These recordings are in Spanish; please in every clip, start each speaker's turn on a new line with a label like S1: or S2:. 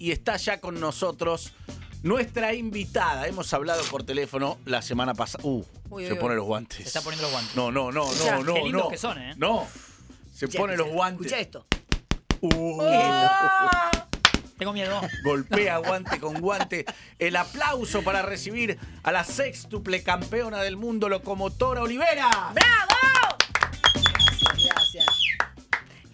S1: y está ya con nosotros nuestra invitada. Hemos hablado por teléfono la semana pasada. Uh,
S2: Uy,
S1: se
S2: uy,
S1: pone
S2: uy.
S1: los guantes.
S3: Se está poniendo los guantes.
S1: No, no, no,
S2: Escuchá,
S1: no, no,
S3: qué lindos
S1: no.
S3: que son, ¿eh?
S1: No. Se pone los guantes.
S2: Escucha esto.
S1: Uh,
S3: Tengo miedo.
S1: golpea guante con guante. El aplauso para recibir a la sextuple campeona del mundo, Locomotora Olivera.
S2: Gracias.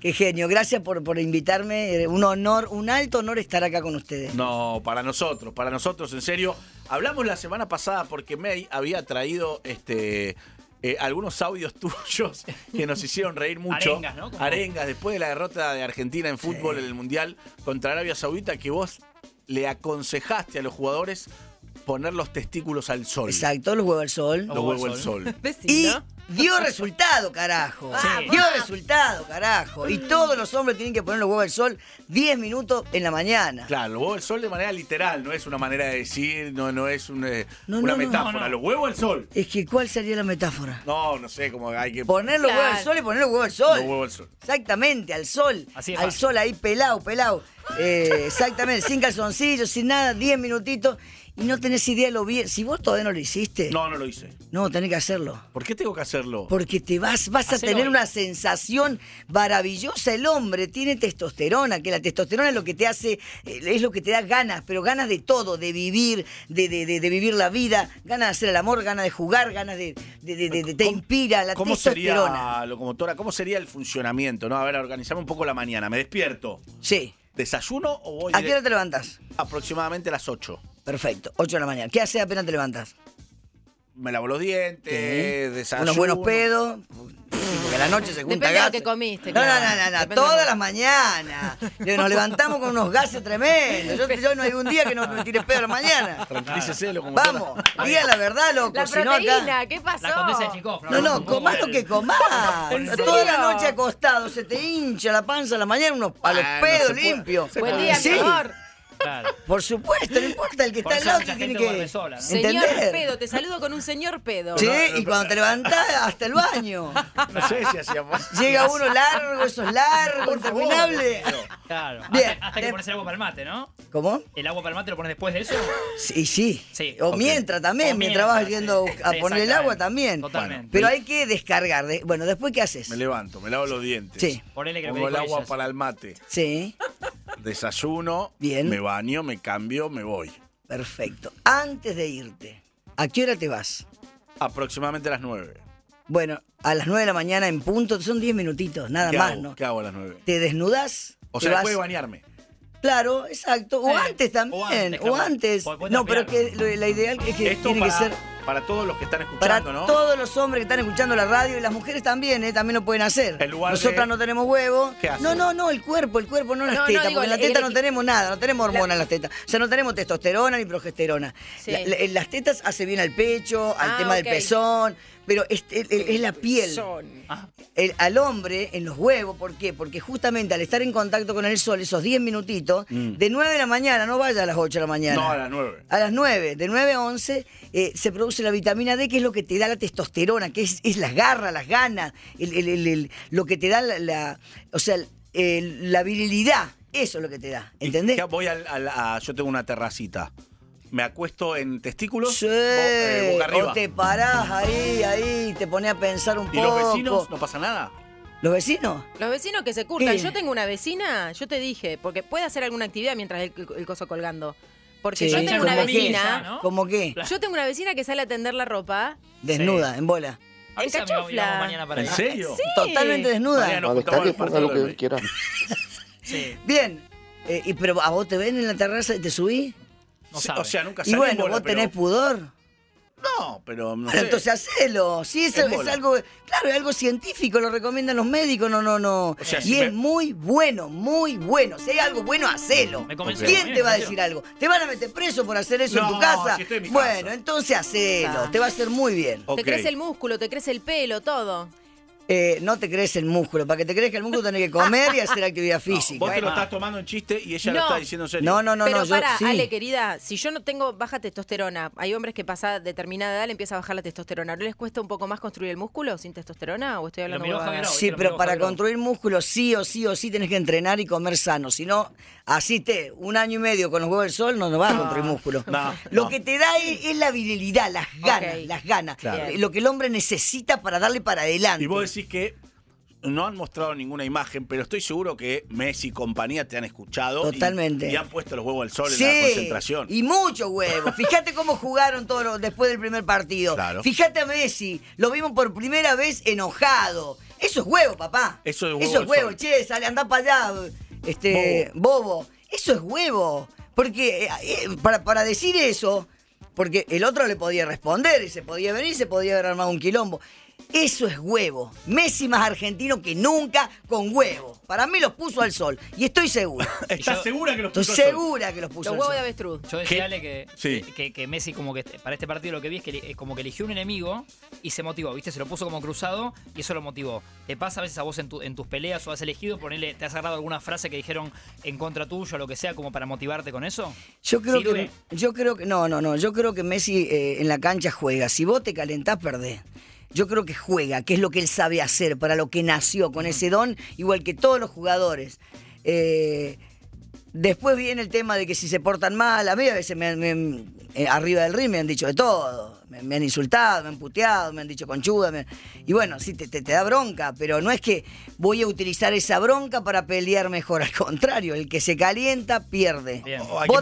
S2: Qué genio. Gracias por, por invitarme. Eh, Un honor, un alto honor estar acá con ustedes.
S1: No, para nosotros, para nosotros, en serio. Hablamos la semana pasada porque May había traído este. eh, algunos audios tuyos que nos hicieron reír mucho.
S3: Arengas, ¿no? Como-
S1: Arengas, después de la derrota de Argentina en fútbol en el Mundial contra Arabia Saudita, que vos le aconsejaste a los jugadores poner los testículos al sol.
S2: Exacto, los huevos al sol.
S1: Los huevos al sol.
S2: Y dio resultado, carajo.
S3: Sí.
S2: Dio resultado, carajo. Y todos los hombres tienen que poner los huevos al sol 10 minutos en la mañana.
S1: Claro, los huevos al sol de manera literal, no es una manera de decir, no, no es un, eh,
S2: No,
S1: una
S2: no, no.
S1: metáfora.
S3: No, no.
S1: Los huevos al sol.
S2: Es que, ¿cuál sería la metáfora?
S1: No, no sé cómo hay que
S2: Poner los
S4: Claro.
S2: huevos al sol y poner los huevos al sol.
S1: Los huevos al sol.
S2: Exactamente, al sol.
S3: Así es
S2: al
S3: fácil.
S2: sol ahí pelado, pelado. Eh, exactamente, sin calzoncillos, sin nada, 10 minutitos. Y no tenés idea lo bien. Si vos todavía no lo hiciste, no,
S1: No, no lo hice.
S2: tenés que hacerlo.
S1: ¿Por qué tengo que hacerlo?
S2: Porque te vas, vas a tener una sensación maravillosa. El hombre tiene testosterona, que la testosterona es lo que te hace, eh, es lo que te da ganas, pero ganas de todo, de vivir, de, de- de- de vivir la vida, ganas de hacer el amor, ganas de jugar, ganas de, de- de- de- de- te
S1: ¿Cómo-
S2: inspira la
S1: ¿Cómo
S2: testosterona.
S1: sería, locomotora, cómo sería el funcionamiento? ¿no? A ver, organizame un poco la mañana. Me despierto.
S2: Sí.
S1: ¿Desayuno o voy
S2: ¿A qué hora te levantas?
S1: aproximadamente a las 8?
S2: Perfecto, 8 de la mañana. ¿Qué haces apenas te levantas?
S1: Me lavo los dientes, desayuno.
S2: Unos buenos pedos. Porque a la noche se junta
S4: Depende de lo
S2: gas.
S4: que comiste,
S2: No, no,
S4: claro.
S2: no, no, no, todas las mañanas. Nos levantamos con unos gases tremendos. Yo, yo no hay un día que no me tire pedo a la mañana.
S1: Tranquilícese, locomotora.
S2: Vamos, diga la verdad, loco.
S4: La
S2: si no acá-
S4: proteína, ¿qué pasó?
S3: La Chicó.
S2: No, no, comás lo que comás. Toda la noche acostado, se te hincha la panza a la mañana, unos palos
S1: Ah, no
S2: pedos limpios.
S4: Buen día,
S2: Sí.
S4: mi amor.
S3: Claro.
S2: Por supuesto, no importa, el que
S3: Por
S2: está al
S3: eso
S2: lado tiene que
S3: sola, ¿no?
S4: Señor
S2: entender.
S4: pedo, te saludo con un señor pedo.
S2: Sí,
S1: No, no,
S2: y cuando te levantás hasta el baño.
S1: No sé si hacíamos.
S2: Llega uno largo, esos largos,
S1: Por favor.
S2: interminables.
S3: Claro.
S2: Bien.
S3: Hasta, hasta que
S2: De-
S3: pones el agua para el mate, ¿no?
S2: ¿Cómo?
S3: ¿El agua para el mate lo pones después de eso?
S2: Sí, sí.
S3: Sí,
S2: O mientras también,
S3: O
S2: mientras vas yendo
S3: sí.
S2: a poner el agua también.
S3: Totalmente.
S2: Pero hay que descargar. de- Bueno, ¿después qué haces?
S1: Me levanto, me lavo los dientes.
S2: Sí.
S3: Ponele que
S1: Pongo el agua para el mate.
S2: Sí,
S1: Desayuno.
S2: Bien.
S1: Me baño, me cambio, me voy.
S2: perfecto. Antes de irte, ¿a qué hora te vas?
S1: Aproximadamente a las 9.
S2: Bueno, a las 9 de la mañana en punto, son 10 minutitos, nada
S1: ¿Qué
S2: más,
S1: hago?
S2: ¿no?
S1: ¿Qué hago a las 9?
S2: Te desnudas.
S1: O sea, después de bañarme.
S2: Claro, exacto. O
S3: Eh,
S2: antes
S3: o
S2: también.
S3: antes,
S2: O antes. No, pero que lo- la ideal es que
S1: Esto
S2: tiene
S1: para,
S2: que ser
S1: para todos los que están
S2: para
S1: escuchando, ¿no?
S2: todos los hombres que están escuchando la radio y las mujeres también, ¿eh? también lo pueden hacer.
S1: Lugar
S2: Nosotras
S1: de-
S2: no tenemos huevo.
S1: ¿Qué hace?
S2: No, no, no, el cuerpo, el cuerpo, no las
S4: No, no,
S2: tetas,
S4: digo,
S2: porque en tetas
S4: el-
S2: no tenemos nada, no tenemos hormonas en las tetas. O sea, no tenemos testosterona ni progesterona.
S4: Sí.
S2: La- la- en las tetas hace bien al pecho, al
S4: Ah,
S2: tema del pezón, pero es, es- es la piel.
S3: Ah,
S2: El- al hombre en los huevos, ¿por qué? Porque justamente al estar en contacto con el sol, esos 10 minutitos, de 9 de la mañana, no vaya a las 8 de la mañana.
S1: Mm. No, a las 9.
S2: A las 9, de 9 a 11, eh, se produce la vitamina D, que es lo que te da la testosterona, que es, es las garras, las ganas, el- el- el- el- lo que te da la, la- o sea, el- la virilidad. Eso es lo que te da,
S1: ¿Y
S2: ¿entendés?
S1: qué Voy al, al- a- yo tengo una terracita. Me acuesto en testículos,
S2: Sí,
S1: bo- eh, boca arriba.
S2: o te parás ahí, ahí, te pones a pensar un
S1: ¿Y
S2: poco.
S1: los vecinos? ¿No pasa nada?
S2: ¿Los vecinos?
S4: Los vecinos que se curtan.
S2: ¿Qué?
S4: Yo tengo una vecina, yo te dije, porque puede hacer alguna actividad mientras el, el coso colgando. Porque
S2: Sí,
S4: yo tengo una
S2: ¿cómo qué?
S4: vecina,
S3: ¿no?
S2: ¿Cómo qué?
S4: yo tengo una vecina que sale a tender la ropa.
S2: Desnuda, en bola.
S3: y vamos mañana para
S1: ¿En serio?
S4: Sí.
S2: Totalmente desnuda.
S1: En
S5: lo que quiera.
S3: Sí.
S2: Bien. Eh, y, pero a vos te ven en la terraza y te subís.
S3: No
S1: Sí,
S3: sabe.
S1: O sea, nunca
S2: Y bueno,
S1: bola,
S2: vos
S1: pero-
S2: tenés pudor.
S1: No, pero no
S2: Pero
S1: sé.
S2: entonces hacelo. Sí, es
S1: bola.
S2: algo, claro, es algo científico, lo recomiendan los médicos, no, no, no.
S1: O sea,
S2: y
S1: si
S2: es
S1: me-
S2: muy bueno, muy bueno. Si hay algo bueno, hacelo. ¿Quién te va a decir algo? ¿Te van a meter preso por hacer eso en tu casa?
S1: si estoy en mi
S2: bueno,
S1: casa.
S2: entonces hacelo,
S4: Ah.
S2: te va a hacer muy bien.
S1: Ok.
S4: Te crece el músculo, te crece el pelo, todo.
S2: Eh, no te crees el músculo. Para que te crezca el músculo tenés que comer y hacer actividad física.
S1: Vos te lo estás tomando en chiste y ella lo
S4: No.
S1: está diciendo en serio.
S2: No, no, no,
S4: Pero
S2: no. yo-
S4: para,
S2: sí.
S4: Ale, querida, si yo no tengo baja testosterona, hay hombres que pasa determinada edad le empieza a bajar la testosterona. ¿No les cuesta un poco más construir el músculo sin testosterona? ¿O estoy hablando?
S3: Javier,
S2: Sí,
S3: Lo
S2: pero para
S3: Javier.
S2: construir músculo sí o sí o sí tenés que entrenar y comer sano. Si no, así te, un año y medio con los huevos del sol no nos vas a construir músculo.
S1: No,
S2: Lo
S1: no.
S2: que te da es, es la virilidad, las ganas, las ganas.
S4: Claro.
S2: Lo que el hombre necesita para darle para adelante.
S1: Y vos decís que no han mostrado ninguna imagen, pero estoy seguro que Messi y compañía te han escuchado. y-
S2: Totalmente.
S1: Y, han puesto los huevos al sol
S2: Sí,
S1: en la concentración.
S2: y mucho huevo. Fíjate cómo jugaron todos los- después del primer partido.
S1: Claro.
S2: Fíjate a Messi, lo vimos por primera vez enojado. Eso es huevo, papá.
S1: Eso es huevo
S2: Eso es huevo,
S1: sol.
S2: che, sale, anda para allá, este, bobo. Eso es huevo. Porque eh, eh, para, para decir eso, porque el otro le podía responder y se podía venir, se podía haber armado un quilombo. Eso es huevo. Messi más argentino que nunca con huevo. Para mí los puso al sol. Y estoy seguro.
S1: ¿Estás
S3: yo-
S1: segura que los
S2: Estoy
S1: puso al sol?
S2: segura que los puso
S4: Los
S2: al
S4: huevos de
S2: sol.
S4: avestruz.
S3: Yo decía,
S1: ¿Qué?
S3: Ale, que,
S1: Sí.
S3: que, que Messi como que para este partido lo que vi es que li- es como que eligió un enemigo y se motivó, ¿viste? Se lo puso como cruzado y eso lo motivó. ¿Te pasa a veces a vos en, tu- en tus peleas o has elegido ponerle, te has agarrado alguna frase que dijeron en contra tuyo o lo que sea como para motivarte con eso?
S2: Yo creo
S3: ¿Sirve?
S2: que yo creo que no, no, no, yo creo que Messi eh, en la cancha juega. Si vos te calentás, perdés. Yo creo que juega, que es lo que él sabe hacer, para lo que nació con ese don, igual que todos los jugadores. Eh, después viene el tema de que si se portan mal, a mí a veces me, me- eh, arriba del ring me han dicho de todo. Me, me han insultado, me han puteado, me han dicho conchuda. me- y bueno, sí, te, te- te da bronca, pero no es que voy a utilizar esa bronca para pelear mejor. Al contrario, el que se calienta pierde.
S3: Bien.
S1: O hay que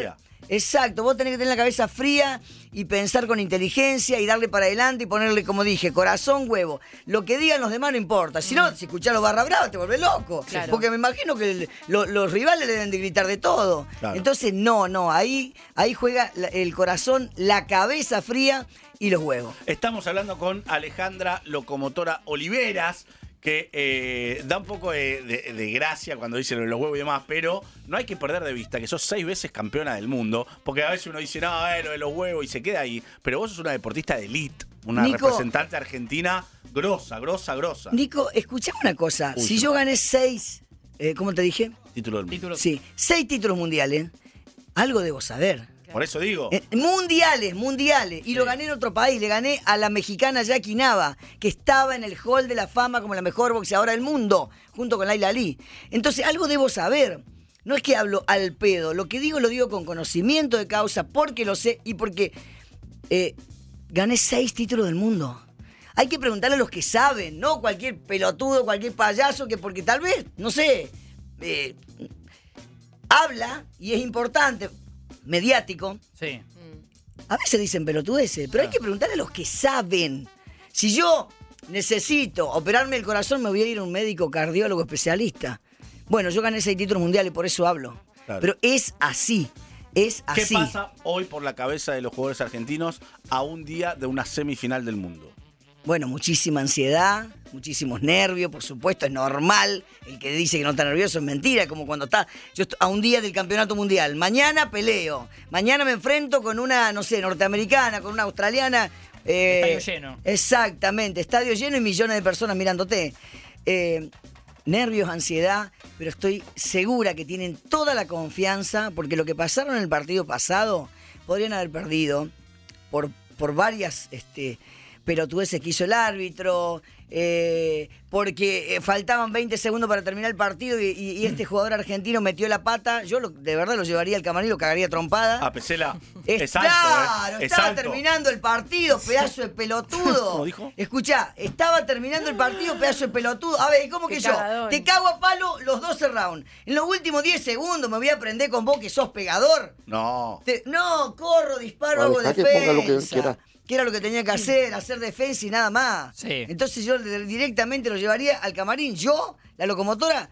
S1: fría.
S2: Exacto, vos tenés que tener la cabeza fría y pensar con inteligencia y darle para adelante y ponerle, como dije, corazón, huevo. Lo que digan los demás no importa. Si no, si escuchás los barra brava te vuelves loco.
S4: Claro.
S2: Porque me imagino que el- lo- los rivales le deben de gritar de todo.
S1: Claro.
S2: Entonces, no, no, ahí, ahí juega el corazón, la cabeza fría y los huevos.
S1: Estamos hablando con Alejandra Locomotora Oliveras, que eh, da un poco de, de- de gracia cuando dice lo de los huevos y demás, pero no hay que perder de vista que sos seis veces campeona del mundo, porque a veces uno dice, no, eh, lo de los huevos y se queda ahí, pero vos sos una deportista de elite, una
S2: Nico.
S1: representante argentina grosa, grosa, grosa.
S2: Nico, escuchame una cosa.
S1: Uy,
S2: si yo gané seis, eh, ¿cómo te dije?
S1: Título del mundo.
S2: Sí, seis títulos mundiales, algo debo saber.
S1: Por eso digo,
S2: Eh, mundiales, mundiales. Y lo gané en otro país. Le gané a la mexicana Jackie Nava, que estaba en el Hall de la Fama como la mejor boxeadora del mundo, junto con Laila Ali. Entonces, algo debo saber. No es que hablo al pedo. Lo que digo lo digo con conocimiento de causa, porque lo sé y porque eh, gané seis títulos del mundo. Hay que preguntarle a los que saben, no cualquier pelotudo, cualquier payaso, que porque tal vez, no sé, eh, habla y es importante, mediático,
S3: Sí.
S2: a veces dicen pelotudeces, pero hay que preguntarle a los que saben. Si yo necesito operarme el corazón, me voy a ir a un médico cardiólogo especialista. Bueno, yo gané seis títulos mundiales, por eso hablo.
S1: Claro.
S2: Pero es así. Es
S1: ¿qué
S2: así.
S1: pasa hoy por la cabeza de los jugadores argentinos a un día de una semifinal del mundo?
S2: Bueno, muchísima ansiedad, muchísimos nervios, por supuesto, es normal. El que dice que no está nervioso es mentira, como cuando está yo estoy a un día del campeonato mundial. Mañana peleo, mañana me enfrento con una, no sé, norteamericana, con una australiana. eh,
S3: Estadio lleno.
S2: Exactamente, estadio lleno y millones de personas mirándote. Eh, nervios, ansiedad, pero estoy segura que tienen toda la confianza, porque lo que pasaron en el partido pasado podrían haber perdido por, por varias este, pelotudeces que hizo el árbitro, eh, porque eh, faltaban 20 segundos para terminar el partido y, y- y este jugador argentino metió la pata. Yo lo- de verdad lo llevaría al camarín y lo cagaría trompada.
S1: A Pesela.
S2: Es-
S1: Es alto,
S2: claro,
S1: ¿eh? Es
S2: estaba
S1: alto.
S2: terminando el partido, pedazo de pelotudo.
S1: ¿Cómo dijo?
S2: Escuchá, estaba terminando el partido, pedazo de pelotudo. A ver, ¿cómo
S4: Qué
S2: que yo?
S4: cagadón.
S2: Te cago a palo los 12 rounds. En los últimos 10 segundos me voy a aprender con vos que sos pegador.
S1: No.
S2: Te- no, corro, disparo,
S5: No,
S2: hago
S5: dejá que
S2: defensa.
S5: ponga lo que quiera.
S2: Que era lo que tenía que hacer, hacer defensa y nada más.
S3: Sí.
S2: Entonces yo directamente lo llevaría al camarín. Yo, la locomotora,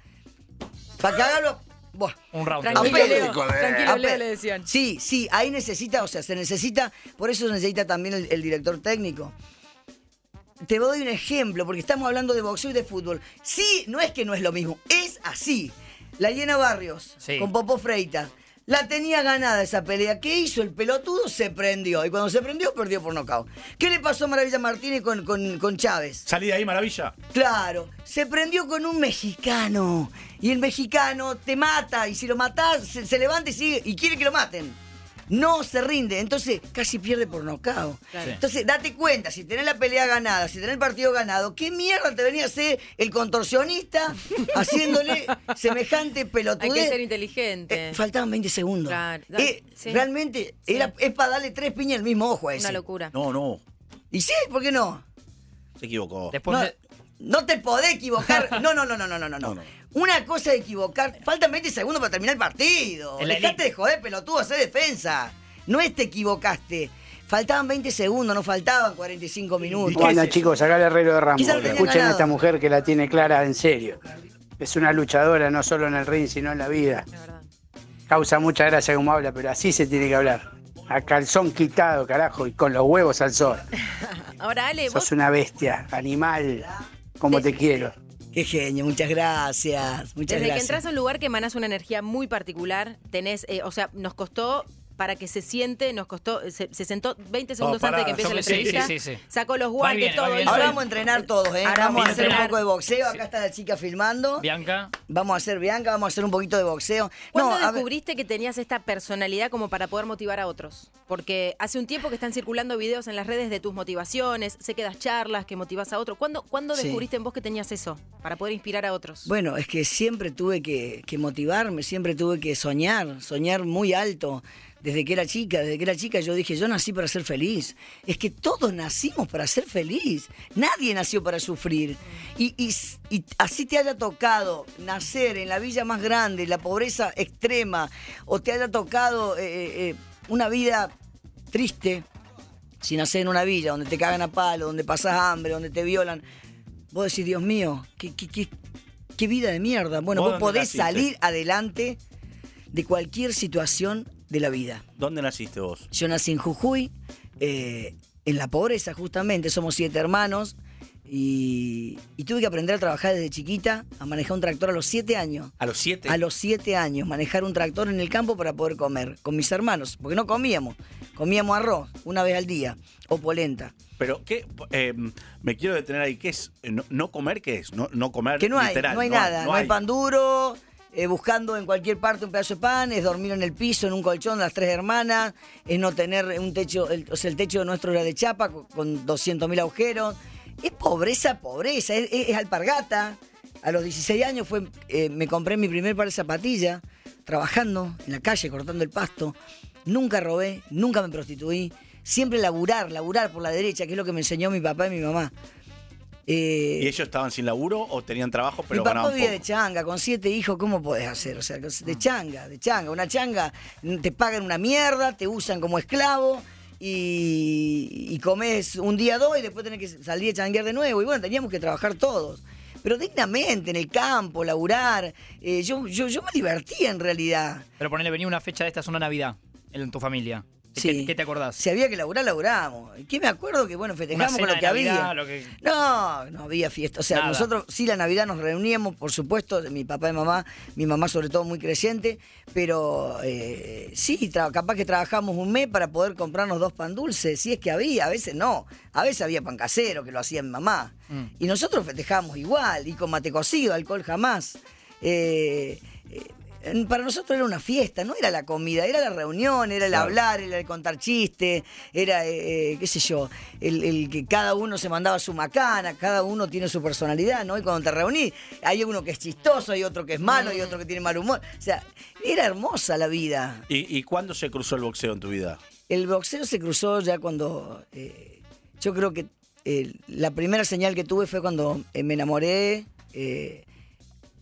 S2: para cagarlo. Buah.
S3: Un round.
S4: Tranquilo, Leo.
S5: Ape-
S4: Tranquilo, Leo, le decían.
S2: Sí, sí, ahí necesita, o sea, se necesita, por eso se necesita también el, el director técnico. Te doy un ejemplo, porque estamos hablando de boxeo y de fútbol. Sí, no es que no es lo mismo, es así. La llena Barrios,
S3: Sí.
S2: con Popo Freitas. La tenía ganada esa pelea. ¿Qué hizo? El pelotudo se prendió. Y cuando se prendió, perdió por nocaut. ¿Qué le pasó a Maravilla Martínez con, con, con Chávez?
S1: Salí de ahí, maravilla.
S2: Claro, se prendió con un mexicano. Y el mexicano te mata. Y si lo matás, se, se levanta y sigue. Y quiere que lo maten. No se rinde. Entonces, casi pierde por.
S4: Claro.
S2: Entonces, date cuenta, si tenés la pelea ganada, si tenés el partido ganado, ¿qué mierda te venía a hacer el contorsionista haciéndole semejante pelotudez?
S4: Hay que ser inteligente.
S2: Eh, faltaban 20 segundos.
S4: Claro.
S2: Eh,
S4: Sí.
S2: Realmente
S4: Sí.
S2: era, es para darle tres piñas al mismo ojo a ese.
S4: Una locura.
S1: No, no.
S2: ¿Y sí? ¿Por qué no?
S1: Se equivocó.
S3: Después
S2: no,
S3: de-
S2: no te podés equivocar. No, no, no, no, no, no, no.
S1: No, no.
S2: Una cosa es equivocar. Faltan 20 segundos para terminar el partido.
S3: En la
S2: Dejate de joder, pelotudo, hacer defensa. No es te equivocaste. Faltaban 20 segundos, no faltaban 45 minutos.
S5: Bueno,
S1: es
S5: chicos, acá el Herrero de Ramos. Escuchen a esta mujer que la tiene clara en serio. Es una luchadora no solo en el ring, sino en la vida. Causa mucha gracia como habla, pero así se tiene que hablar. A calzón quitado, carajo, y con los huevos al sol.
S4: Ahora, Ale, vos
S5: Sos una bestia, animal, como te quiero.
S2: Qué genio, muchas gracias. Muchas
S4: Desde que entras a un lugar que emanas una energía muy particular, tenés, eh, o sea, nos costó para que se siente, nos costó, se, se sentó 20 segundos antes de que empiece la entrevista,
S3: sí, sí, sí.
S4: sacó los guantes,
S3: bien,
S4: todo. hizo-
S2: Ahora vamos a entrenar todos, ¿eh?
S4: Ahora
S2: vamos a hacer un poco de boxeo. Acá está la chica filmando.
S3: Bianca.
S2: Vamos a hacer Bianca, vamos a hacer un poquito de boxeo.
S4: ¿Cuándo
S2: No,
S4: descubriste que tenías esta personalidad como para poder motivar a otros? Porque hace un tiempo que están circulando videos en las redes de tus motivaciones, sé que das charlas, que motivas a otros. ¿Cuándo, ¿cuándo
S2: Sí.
S4: descubriste en vos que tenías eso para poder inspirar a otros?
S2: Bueno, es que siempre tuve que, que motivarme, siempre tuve que soñar, soñar muy alto. Desde que era chica, desde que era chica yo dije, yo nací para ser feliz. Es que todos nacimos para ser feliz. Nadie nació para sufrir. Y, y s- y así te haya tocado nacer en la villa más grande, la pobreza extrema, o te haya tocado eh, eh, eh, una vida triste, si nacés en una villa donde te cagan a palo, donde pasas hambre, donde te violan, vos decís, Dios mío, qué, qué, qué, qué vida de mierda. Bueno,
S1: ¿Vos
S2: podés
S1: naciste?
S2: salir adelante de cualquier situación de la vida.
S1: ¿Dónde naciste vos?
S2: Yo nací en Jujuy, eh, en la pobreza justamente, somos siete hermanos. Y, y tuve que aprender a trabajar desde chiquita, a manejar un tractor a los siete años.
S1: A los siete.
S2: A los siete años, manejar un tractor en el campo para poder comer con mis hermanos, porque no comíamos. Comíamos arroz una vez al día o polenta.
S1: Pero, ¿qué? Eh, me quiero detener ahí. ¿Qué es? ¿No, no comer qué es? No, no comer
S2: Que no hay,
S1: literal.
S2: no hay nada, no, hay. pan duro, eh, buscando en cualquier parte un pedazo de pan, es dormir en el piso, en un colchón, las tres hermanas, es no tener un techo, el- o sea, el techo nuestro era de chapa co- con 200 mil agujeros. Es pobreza, pobreza, es alpargata. A los 16 años fue, eh, me compré mi primer par de zapatillas, trabajando en la calle, cortando el pasto. Nunca robé, nunca me prostituí. Siempre laburar, laburar por la derecha, que es lo que me enseñó mi papá y mi mamá. Eh,
S1: ¿Y ellos estaban sin laburo o tenían trabajo pero
S2: mi papá
S1: ganaban
S2: vivía
S1: poco?
S2: de changa, con siete hijos, ¿cómo podés hacer? O sea, de changa, de changa. Una changa, te pagan una mierda, te usan como esclavo y, y comes un día dos y después tenés que salir a changuear de nuevo. Y bueno, teníamos que trabajar todos. Pero dignamente, en el campo, laburar. Eh, yo, yo, yo me divertía en realidad.
S3: Pero ponele, venía una fecha de esta, es una Navidad en tu familia. ¿Qué,
S2: Sí.
S3: qué te acordás?
S2: Si había que laburar, laburábamos. ¿Qué me acuerdo? Que bueno, festejamos con lo que
S3: Navidad,
S2: había.
S3: lo que-
S2: No, no había fiesta. O sea,
S3: Nada.
S2: nosotros sí la Navidad nos reuníamos, por supuesto, mi papá y mamá, mi mamá sobre todo muy creyente, pero eh, sí, capaz que trabajamos un mes para poder comprarnos dos pan dulces, si es que había, a veces no, a veces había pan casero que lo hacía mi mamá.
S3: Mm.
S2: Y nosotros festejamos igual, y con mate cocido, alcohol jamás. Eh, eh, para nosotros era una fiesta, no era la comida, era la reunión, era el
S1: Claro.
S2: hablar, era el contar chistes, era, eh, qué sé yo, el, el que cada uno se mandaba su macana, cada uno tiene su personalidad, ¿no? Y cuando te reunís, hay uno que es chistoso, hay otro que es malo, y otro que tiene mal humor. O sea, era hermosa la vida.
S1: ¿Y, y cuándo se cruzó el boxeo en tu vida?
S2: El boxeo se cruzó ya cuando. eh, yo creo que eh, la primera señal que tuve fue cuando eh, me enamoré. eh,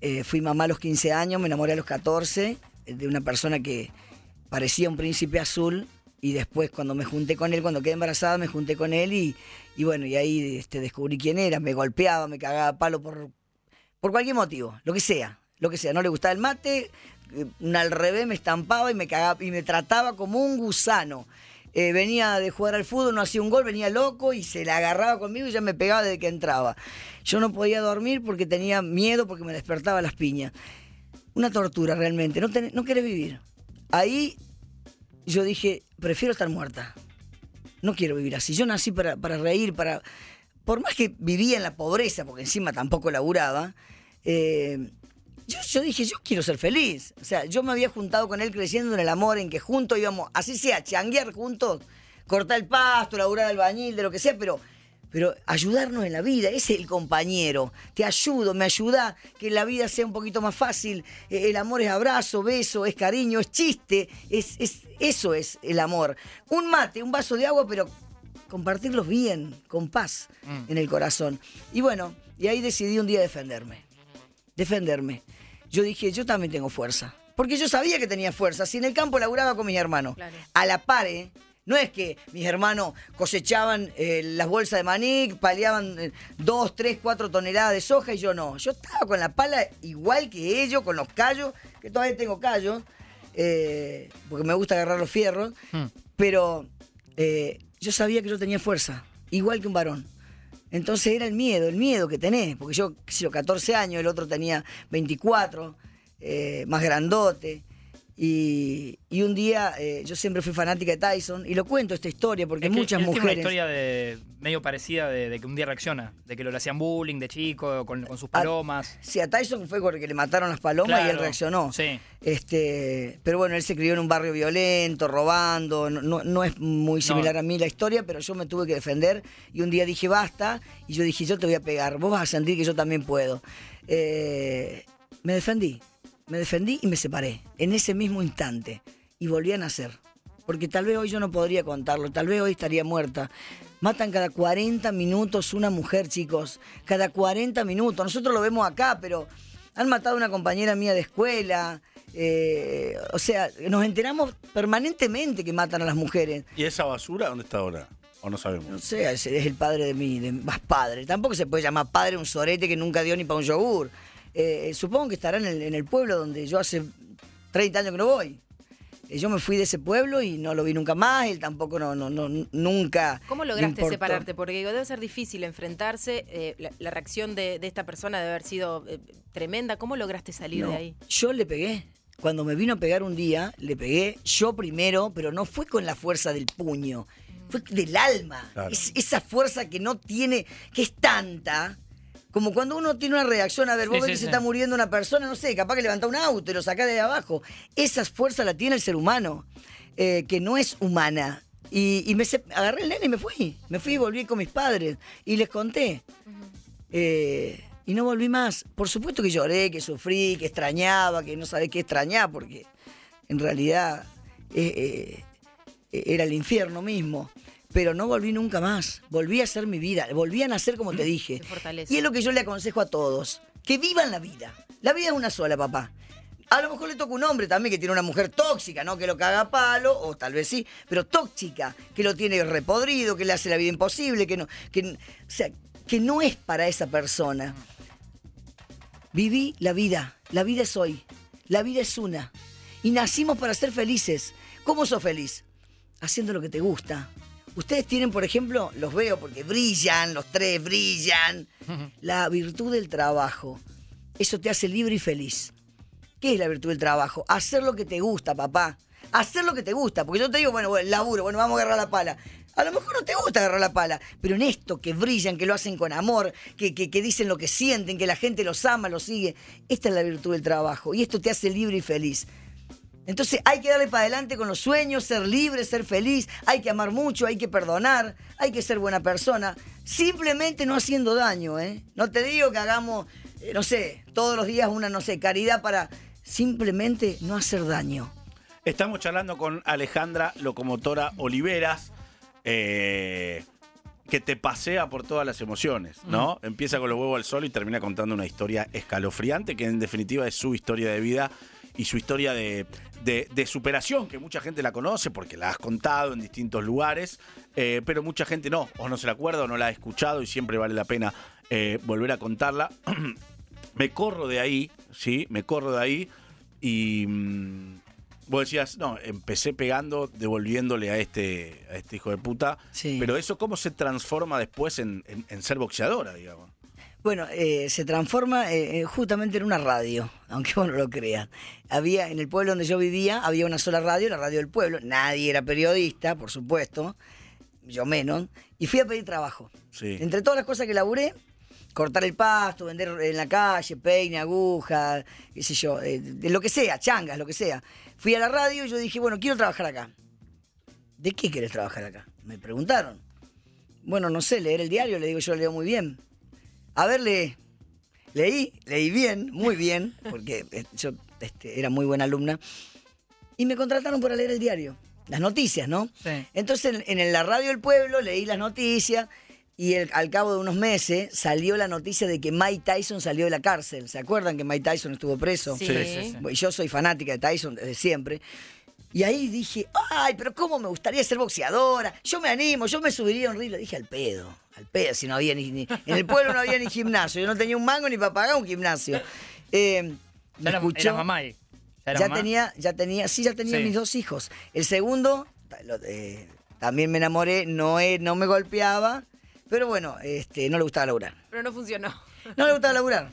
S2: eh, fui mamá a los 15 años, me enamoré a los 14 eh, de una persona que parecía un príncipe azul. Y después, cuando me junté con él, cuando quedé embarazada, me junté con él y, y bueno, y ahí este, descubrí quién era. Me golpeaba, me cagaba a palo por, por cualquier motivo, lo que sea, lo que sea. No le gustaba el mate, eh, al revés me estampaba y me cagaba y me trataba como un gusano. Eh, venía de jugar al fútbol, no hacía un gol, venía loco y se la agarraba conmigo y ya me pegaba desde que entraba. Yo no podía dormir porque tenía miedo porque me despertaba las piñas. Una tortura realmente, no, tenés- no querés vivir. ahí yo dije, prefiero estar muerta. No quiero vivir así. Yo nací para, para reír, para... Por más que vivía en la pobreza, porque encima tampoco laburaba, eh, yo, yo dije, yo quiero ser feliz. O sea, yo me había juntado con él creciendo en el amor, en que juntos íbamos, así sea, changuear juntos, cortar el pasto, laburar al bañil, de lo que sea, pero pero ayudarnos en la vida, ese es el compañero. Te ayudo, me ayuda que la vida sea un poquito más fácil. Eh, El amor es abrazo, beso, es cariño, es chiste, es, es- eso es el amor. Un mate, un vaso de agua, pero compartirlos bien, con paz en el corazón. Y bueno, y ahí decidí un día defenderme. Defenderme. Yo dije, yo también tengo fuerza. Porque yo sabía que tenía fuerza. Si en el campo laburaba con mis hermanos.
S4: Claro.
S2: A la par, ¿eh? No es que mis hermanos cosechaban eh, las bolsas de maní, paleaban eh, dos, tres, cuatro toneladas de soja y yo no. Yo estaba con la pala igual que ellos, con los callos, que todavía tengo callos, eh, porque me gusta agarrar los fierros, pero eh, yo sabía que yo tenía fuerza, igual que un varón. Entonces era el miedo, el miedo que tenés, porque yo, qué sé yo, 14 años, el otro tenía 24, eh, más grandote. Y, y un día eh, yo siempre fui fanática de Tyson y lo cuento esta historia porque
S3: Es que
S2: muchas
S3: él tiene una
S2: mujeres.
S3: historia de, medio parecida de, de que un día reacciona, de que lo le hacían bullying de chico, con, con sus
S2: Ah,
S3: palomas.
S2: Sí, a Tyson fue porque le mataron las palomas y él reaccionó.
S3: sí.
S2: Este, pero bueno, él se crió en un barrio violento, robando. No, no- no es muy similar a mí la historia, pero yo me tuve que defender y un día dije basta y yo dije yo te voy a pegar. Vos vas a sentir que yo también puedo. Eh, me defendí, me defendí y me separé en ese mismo instante y volví a nacer. Porque tal vez hoy yo no podría contarlo, tal vez hoy estaría muerta. Matan cada 40 minutos una mujer, chicos. Cada 40 minutos. Nosotros lo vemos acá, pero han matado a una compañera mía de escuela. eh, o sea, nos enteramos permanentemente que matan a las mujeres.
S1: ¿Y esa basura dónde está ahora? ¿O no
S2: No
S1: sabemos?
S2: sé, es, es el padre de mi, de, más padre. Tampoco se puede llamar padre un sorete que nunca dio ni para un yogur. Eh, supongo que estará en el, en el pueblo donde yo hace 30 años que no voy. Eh, yo me fui de ese pueblo y no lo vi nunca más, él tampoco no, no, no nunca.
S4: ¿Cómo lograste separarte? Porque digo, debe ser difícil enfrentarse. eh, la, la reacción de, de esta persona debe haber sido eh, tremenda. ¿Cómo lograste salir
S2: No,
S4: de ahí?
S2: Yo le pegué. Cuando me vino a pegar un día, le pegué yo primero, pero no fue con la fuerza del puño, fue del alma.
S1: Claro.
S2: Es- esa fuerza que no tiene, que es tanta, como cuando uno tiene una reacción, a ver, vos
S3: Sí,
S2: ves
S3: sí,
S2: que se está muriendo una persona, no sé, capaz que levanta un auto y lo saca de abajo. Esa fuerza la tiene el ser humano, eh, que no es humana. Y, y me agarré el nene y me fui. Me fui y volví con mis padres. Y les conté. Eh, y no volví más. Por supuesto que lloré, que sufrí, que extrañaba, que no sabía qué extrañar, porque en realidad eh, era el infierno mismo. Pero no volví nunca más. Volví a hacer mi vida. Volví a nacer como te dije. Y es lo que yo le aconsejo a todos. Que vivan la vida. La vida es una sola, papá. A lo mejor le toca un hombre también que tiene una mujer tóxica, ¿no? Que lo caga a palo, o tal vez sí, pero tóxica, que lo tiene repodrido, que le hace la vida imposible, que no, que, o sea, que no es para esa persona. Viví la vida, la vida es hoy, la vida es una. Y nacimos para ser felices. ¿Cómo sos feliz? Haciendo lo que te gusta. Ustedes tienen, por ejemplo, los veo porque brillan, los tres brillan. La virtud del trabajo. Eso te hace libre y feliz. ¿Qué es la virtud del trabajo? Hacer lo que te gusta, papá. Hacer lo que te gusta. Porque yo te digo, bueno, bueno, laburo, bueno, vamos a agarrar la pala. A lo mejor no te gusta agarrar la pala, pero en esto que brillan, que lo hacen con amor, que, que- que dicen lo que sienten, que la gente los ama, los sigue, esta es la virtud del trabajo. Y esto te hace libre y feliz. Entonces hay que darle para adelante con los sueños, ser libre, ser feliz, hay que amar mucho, hay que perdonar, hay que ser buena persona, simplemente no haciendo daño, ¿eh? No te digo que hagamos, eh, no sé, todos los días una, no sé, caridad para simplemente no hacer daño.
S1: Estamos charlando con Alejandra Locomotora Oliveras, eh, que te pasea por todas las emociones, ¿no? Empieza con los huevos al sol y termina contando una historia escalofriante, que en definitiva es su historia de vida y su historia de, de- de superación, que mucha gente la conoce porque la has contado en distintos lugares, eh, pero mucha gente no, o no se la acuerda o no la ha escuchado y siempre vale la pena eh, volver a contarla. me corro de ahí, ¿sí? Me corro de ahí y mm, vos decías, no, empecé pegando, devolviéndole a este, a este hijo de puta,
S2: Sí.
S1: pero eso cómo se transforma después en, en- en ser boxeadora, digamos.
S2: Bueno, eh, se transforma eh, eh, justamente en una radio, aunque vos no lo creas. Había, en el pueblo donde yo vivía, había una sola radio, la radio del pueblo. Nadie era periodista, por supuesto, yo menos. Y fui a pedir trabajo.
S1: Sí.
S2: Entre todas las cosas que laburé, cortar el pasto, vender en la calle, peine, aguja, qué sé yo, eh, de lo que sea, changas, lo que sea. Fui a la radio y yo dije, bueno, quiero trabajar acá. ¿De qué querés trabajar acá? Me preguntaron. Bueno, no sé, leer el diario, le digo, yo leo muy bien. A ver. Leí, leí bien, muy bien, porque eh, yo este, era muy buena alumna. Y me contrataron para leer el diario, las noticias, ¿no?
S3: Sí.
S2: Entonces en, en la radio del pueblo leí las noticias y el- al cabo de unos meses salió la noticia de que Mike Tyson salió de la cárcel. ¿Se acuerdan que Mike Tyson estuvo preso?
S4: Sí.
S3: Sí, sí,
S2: Yo soy fanática de Tyson desde siempre. Y ahí dije, ay, pero cómo me gustaría ser boxeadora. Yo me animo, yo me subiría a un ring. Le dije al pedo, al pedo, si no había ni, ni- En el pueblo no había ni gimnasio. Yo no tenía un mango ni para pagar un gimnasio. Eh,
S3: Ya era,
S2: escuchó-
S3: era mamá ahí. ¿Ya, era
S2: ya
S3: mamá?
S2: tenía, ya tenía, sí, ya tenía
S3: Sí.
S2: mis dos hijos. El segundo, eh, también me enamoré, no, eh, no me golpeaba, pero bueno, este, no le gustaba laburar.
S4: Pero no funcionó.
S2: No le gustaba laburar.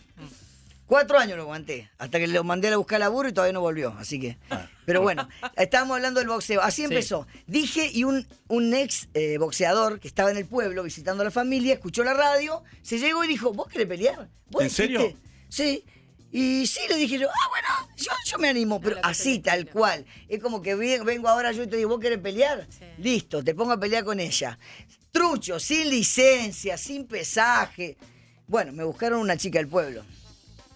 S2: Cuatro años lo aguanté, hasta que lo mandé a buscar laburo y todavía no volvió, así que... Pero bueno, estábamos hablando del boxeo. Así empezó. Dije y un, un ex eh, boxeador que estaba en el pueblo visitando a la familia, escuchó la radio, se llegó y dijo, ¿vos querés pelear? ¿Vos
S1: ¿En serio?
S2: dijiste?". Sí. Y sí, le dije yo, ah, bueno, yo, yo me animo, pero así, tal cual. Es como que vi- vengo ahora yo y te digo, ¿vos querés pelear?
S4: Sí.
S2: Listo, te pongo a pelear con ella. Trucho, sin licencia, sin pesaje. Bueno, me buscaron una chica del pueblo.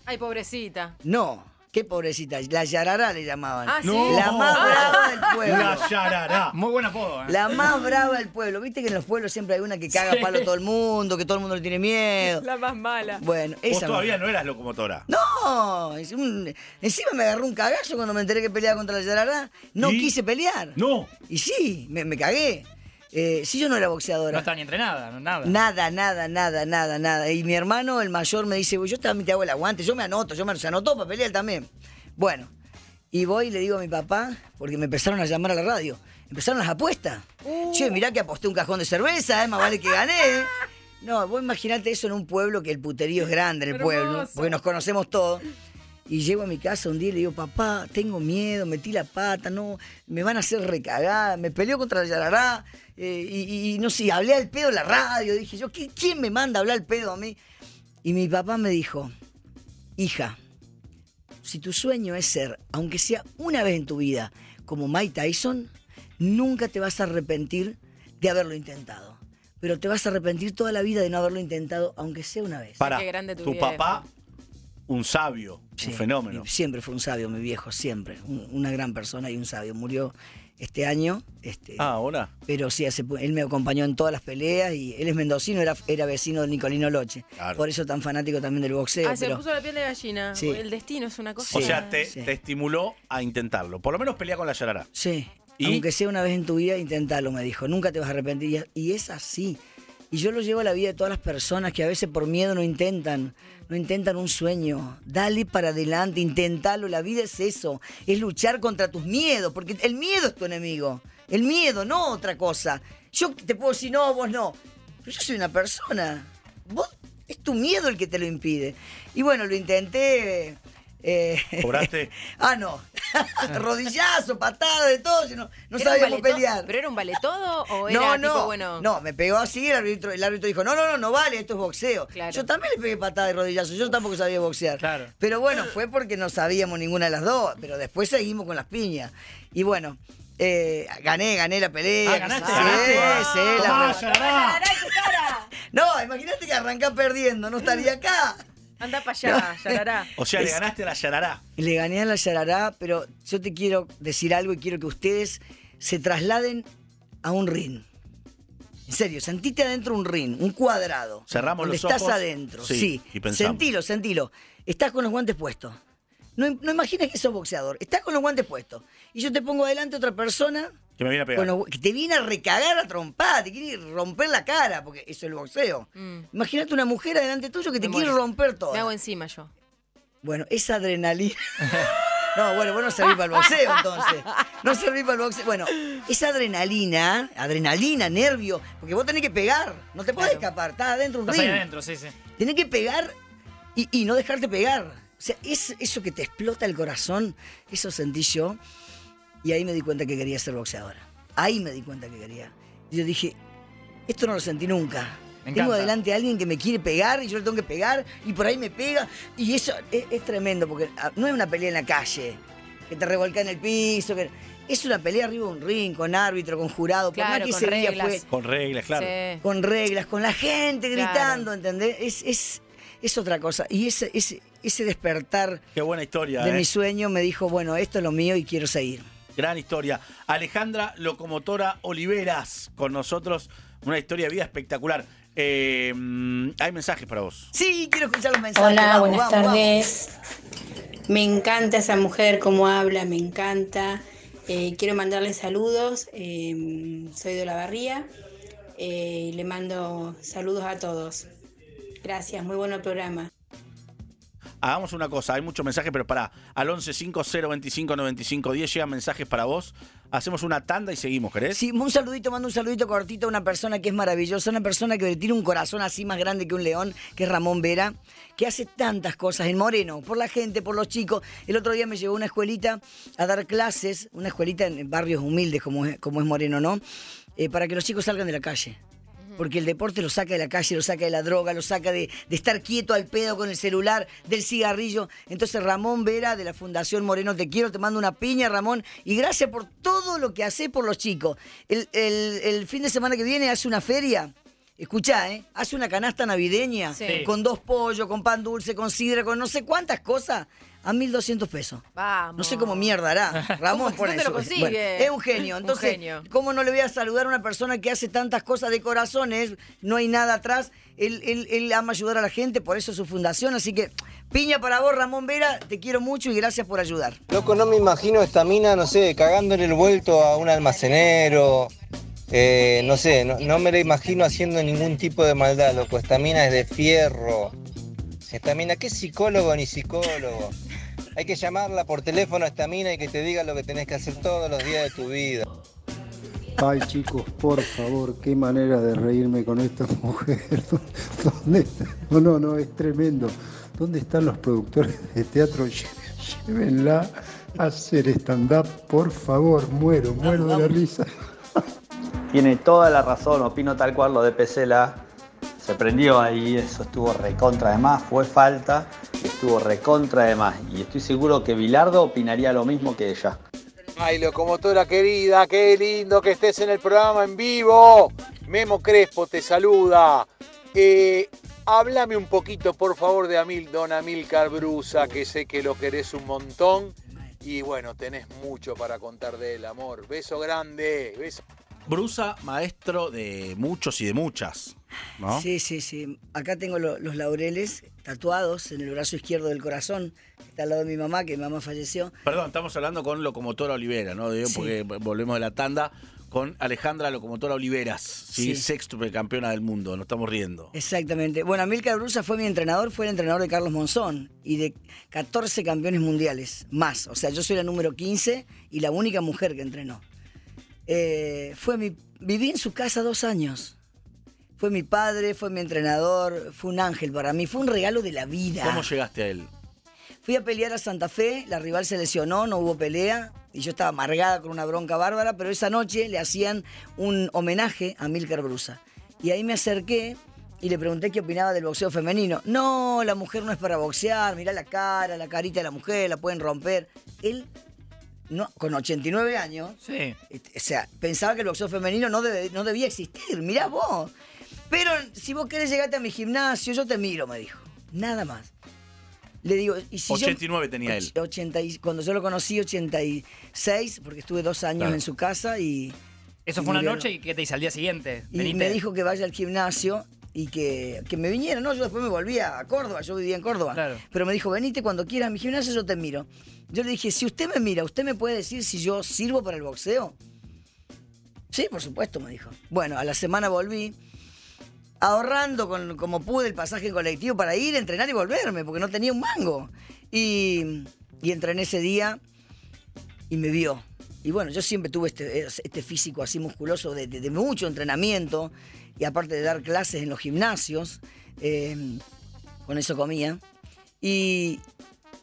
S4: Ay, pobrecita.
S2: No, qué pobrecita, la Yarará le llamaban.
S4: Ah, sí.
S1: No.
S2: La más brava del pueblo.
S1: La yarará.
S3: Muy buen apodo. ¿eh?
S2: La más brava del pueblo. Viste que en los pueblos siempre hay una que caga
S3: Sí.
S2: palo a todo el mundo, que todo el mundo le tiene miedo.
S4: La más mala.
S2: Bueno,
S1: Vos
S2: esa.
S1: todavía no eras locomotora.
S2: No, es un- encima me agarró un cagazo cuando me enteré que peleaba contra la Yarará. No
S1: ¿Y?
S2: quise pelear.
S1: No.
S2: Y sí, me, me cagué. Eh, sí, yo no era boxeadora.
S3: No estaba ni entrenada, nada.
S2: Nada, nada, nada, nada, nada. Y mi hermano, el mayor, me dice, yo también te hago el aguante, yo me anoto, yo me se anotó para pelear también. Bueno, y voy y le digo a mi papá, porque me empezaron a llamar a la radio, empezaron las apuestas. Che, mirá que aposté un cajón de cerveza, eh, más vale que gané. eh. No, vos imaginate eso en un pueblo que el puterío es grande en el pueblo,
S4: Hermoso.
S2: porque nos conocemos todos. Y llego a mi casa un día y le digo, papá, tengo miedo, metí la pata, no, me van a hacer recagada, me peleó contra la Yarará, eh, y, y- y no sé, hablé al pedo en la radio, dije yo, ¿qué- ¿quién me manda a hablar al pedo a mí? Y mi papá me dijo, hija, si tu sueño es ser, aunque sea una vez en tu vida, como Mike Tyson, nunca te vas a arrepentir de haberlo intentado. Pero te vas a arrepentir toda la vida de no haberlo intentado, aunque sea una vez.
S1: Para
S4: Qué grande tu
S1: tu papá, un sabio,
S2: Sí,
S1: un fenómeno.
S2: Siempre fue un sabio, mi viejo, siempre. Un- una gran persona y un sabio. Murió este año. Este,
S1: Ah, ahora.
S2: Pero sí, hace él me acompañó en todas las peleas y él es mendocino, era, era vecino del Nicolino Loche.
S1: Claro.
S2: Por eso tan fanático también del boxeo.
S4: Ah, se
S2: pero-
S4: puso la piel de gallina.
S2: Sí.
S4: El destino es una cosa.
S1: O
S2: Sí.
S1: sea, te,
S2: Sí.
S1: te estimuló a intentarlo. Por lo menos pelea con la yarará.
S2: Sí,
S1: ¿Y?
S2: aunque sea una vez en tu vida, intentalo, me dijo. Nunca te vas a arrepentir. Y y es así. Y yo lo llevo a la vida de todas las personas que a veces por miedo no intentan, no intentan un sueño. Dale para adelante, intentalo. La vida es eso, es luchar contra tus miedos, porque el miedo es tu enemigo. El miedo, no otra cosa. Yo te puedo decir, no, vos no. Pero yo soy una persona. Vos, es tu miedo el que te lo impide. Y bueno, lo intenté. Eh,
S1: ¿Cobraste?
S2: ah, no. Rodillazo, patada, de todo. yo No, no
S4: ¿Era un
S2: sabíamos pelear.
S4: ¿Pero era un vale todo o era
S2: No,
S4: tipo,
S2: no,
S4: bueno?
S2: no, me pegó así, el árbitro, el árbitro dijo, no, no, no, no vale, esto es boxeo.
S4: Claro.
S2: Yo también le pegué patada de rodillazo, yo tampoco sabía boxear.
S3: Claro.
S2: Pero bueno, fue porque no sabíamos ninguna de las dos, pero después seguimos con las piñas. Y bueno, eh, gané, gané la pelea.
S3: Ah, ganaste,
S2: Sí,
S3: ganaste.
S2: sí, la verdad.
S1: yarará.
S2: No, imagínate que arrancás perdiendo, no estaría acá.
S4: Anda para allá, Yarará.
S1: O sea, le ganaste a la yarará.
S2: Le gané a la Yarará, pero yo te quiero decir algo y quiero que ustedes se trasladen a un ring. En serio, sentite adentro un ring, un cuadrado.
S1: Cerramos
S2: donde
S1: los
S2: estás
S1: ojos.
S2: adentro,
S1: Sí,
S2: sí.
S1: y pensamos.
S2: Sentilo, sentilo. Estás con los guantes puestos. No, no imagines que sos boxeador. Estás con los guantes puestos. Y yo te pongo adelante otra persona
S1: Que me viene a pegar.
S2: los que te viene a recagar a trompada, te quiere romper la cara, porque eso es el boxeo.
S4: Mm.
S2: Imagínate una mujer adelante tuyo que te
S4: Me
S2: quiere
S4: muero.
S2: romper todo.
S4: Me hago encima yo.
S2: Bueno, esa adrenalina. No, bueno, vos no servís para el boxeo entonces. No servís para el boxeo. Bueno, esa adrenalina, adrenalina, nervio, porque vos tenés que pegar, no te podés escapar, estás adentro de un
S3: Estás ahí
S2: ring.
S3: adentro, sí, sí.
S2: Tenés que pegar y, y no dejarte pegar. O sea, es, eso que te explota el corazón, eso sentí yo. Y ahí me di cuenta que quería ser boxeadora. Ahí me di cuenta que quería. Y yo dije, esto no lo sentí nunca.
S3: Me
S2: Tengo adelante a alguien que me quiere pegar y yo le tengo que pegar y por ahí me pega. Y eso es, es tremendo porque ah, no es una pelea en la calle, que te revolca en el piso. que- es una pelea arriba de un ring, con árbitro, con jurado. Por más
S4: Claro,
S2: que
S4: con
S2: ese día
S4: reglas.
S2: fue
S1: Con reglas, claro.
S4: Sí.
S2: con reglas, con la gente
S4: Claro.
S2: gritando, ¿entendés? Es, es, es otra cosa. Y ese, ese, ese despertar
S1: Qué buena historia.
S2: de
S1: ¿eh?
S2: mi sueño me dijo, bueno, esto es lo mío y quiero seguir.
S1: Gran historia. Alejandra Locomotora Oliveras con nosotros. Una historia de vida espectacular. Eh, mm, hay mensajes para vos.
S2: Sí, quiero escuchar los mensajes.
S6: Hola,
S2: Vamos,
S6: buenas
S2: vamos,
S6: tardes. Me encanta esa mujer, cómo habla, me encanta. Eh, quiero mandarle saludos. eh, soy de la Barría. eh, le mando saludos a todos. Gracias, muy bueno el programa.
S1: Hagamos una cosa, hay muchos mensajes, pero para al 1150259510 llegan mensajes para vos. Hacemos una tanda y seguimos, ¿querés?
S2: Sí, un saludito, mando un saludito cortito a una persona que es maravillosa, una persona que tiene un corazón así más grande que un león, que es Ramón Vera, que hace tantas cosas en Moreno, por la gente, por los chicos. El otro día me llevó a una escuelita a dar clases, una escuelita en barrios humildes como es, como es Moreno, ¿no? Eh, para que los chicos salgan de la calle. Porque el deporte lo saca de la calle, lo saca de la droga, lo saca de, de estar quieto al pedo con el celular, del cigarrillo. Entonces Ramón Vera de la Fundación Moreno Te Quiero, te mando una piña, Ramón. Y gracias por todo lo que haces por los chicos. El, el- el fin de semana que viene hace una feria. Escuchá, ¿eh? Hace una canasta navideña
S4: Sí.
S2: con dos pollos, con pan dulce, con sidra, con no sé cuántas cosas. A 1.200 pesos.
S4: Vamos.
S2: No sé cómo mierda hará. Ramón
S4: ¿Cómo-
S2: pone
S4: dónde lo
S2: eso.
S4: consigue?
S2: Bueno, es un genio.
S4: Un
S2: Entonces,
S4: genio.
S2: ¿cómo no le voy a saludar a una persona que hace tantas cosas de corazones? No hay nada atrás. Él, él, él ama ayudar a la gente, por eso es su fundación. Así que, piña para vos, Ramón Vera. Te quiero mucho y gracias por ayudar.
S7: Loco, no me imagino esta mina, no sé, cagándole el vuelto a un almacenero. eh, no sé, no, no me la imagino haciendo ningún tipo de maldad, loco. Esta mina es de fierro. Esta mina, ¿qué psicólogo ni psicólogo? Hay que llamarla por teléfono a esta mina y que te diga lo que tenés que hacer todos los días de tu vida.
S8: Ay chicos, por favor, qué manera de reírme con esta mujer. ¿Dónde está? No, no, no, es tremendo. ¿Dónde están los productores de teatro? Llévenla a hacer stand-up, por favor. Muero, muero de la risa.
S9: Tiene toda la razón, opino tal cual lo de Pesela. Se prendió ahí, eso estuvo recontra de más, fue falta, estuvo recontra de más. Y estoy seguro que Bilardo opinaría lo mismo que ella.
S10: Ay, locomotora querida, qué lindo que estés en el programa en vivo. Memo Crespo te saluda. Eh, háblame un poquito, por favor, de Amil, don Amilcar Brusa, que sé que lo querés un montón. Y bueno, tenés mucho para contar de él, amor. Beso grande. Beso.
S1: Brusa, maestro de muchos y de muchas. ¿No?
S2: Sí, sí, sí. Acá tengo lo- los laureles tatuados en el brazo izquierdo del corazón. Está al lado de mi mamá, que mi mamá falleció.
S1: Perdón, estamos hablando con Locomotora Olivera, ¿no? Digo,
S2: Sí.
S1: Porque volvemos de la tanda con Alejandra Locomotora Oliveras, ¿sí?
S2: Sí.
S1: sexto campeona del mundo, nos estamos riendo.
S2: Exactamente. Bueno, Amílcar Brusa fue mi entrenador, fue el entrenador de Carlos Monzón y de 14 campeones mundiales más. O sea, yo soy la número 15 y la única mujer que entrenó. Eh, fue mi, viví en su casa dos años. Fue mi padre, fue mi entrenador, fue un ángel para mí, fue un regalo de la vida.
S1: ¿Cómo llegaste a él?
S2: Fui a pelear a Santa Fe, la rival se lesionó, no hubo pelea y yo estaba amargada con una bronca bárbara, pero esa noche le hacían un homenaje a Milcar Brusa. Y ahí me acerqué y le pregunté qué opinaba del boxeo femenino. No, la mujer no es para boxear, mirá la cara, la carita de la mujer, la pueden romper. Él, no, con 89 años,
S3: Sí.
S2: este, o sea, pensaba que el boxeo femenino no, debe- no debía existir, mirá vos. Pero si vos querés llegarte a mi gimnasio, yo te miro, me dijo. Nada más. Le digo, y si yo-
S1: 89 tenía él.
S2: Och- 80 y- cuando yo lo conocí, 86, porque estuve dos años
S1: Claro.
S2: en su casa y...
S3: Eso
S2: y
S3: fue una noche y ¿qué te dice al día siguiente?
S2: Y
S3: Venite.
S2: me dijo que vaya al gimnasio y que, que me viniera. No, yo después me volví a Córdoba, yo vivía en Córdoba.
S3: Claro.
S2: Pero me dijo, venite cuando quieras a mi gimnasio, yo te miro. Yo le dije, si usted me mira, ¿usted me puede decir si yo sirvo para el boxeo? Sí, por supuesto, me dijo. Bueno, a la semana volví, ahorrando con, como pude el pasaje colectivo para ir, entrenar y volverme, porque no tenía un mango. Y y entrené ese día y me vio. Y bueno, yo siempre tuve este, este físico así musculoso de, de- de mucho entrenamiento y aparte de dar clases en los gimnasios, eh, con eso comía. Y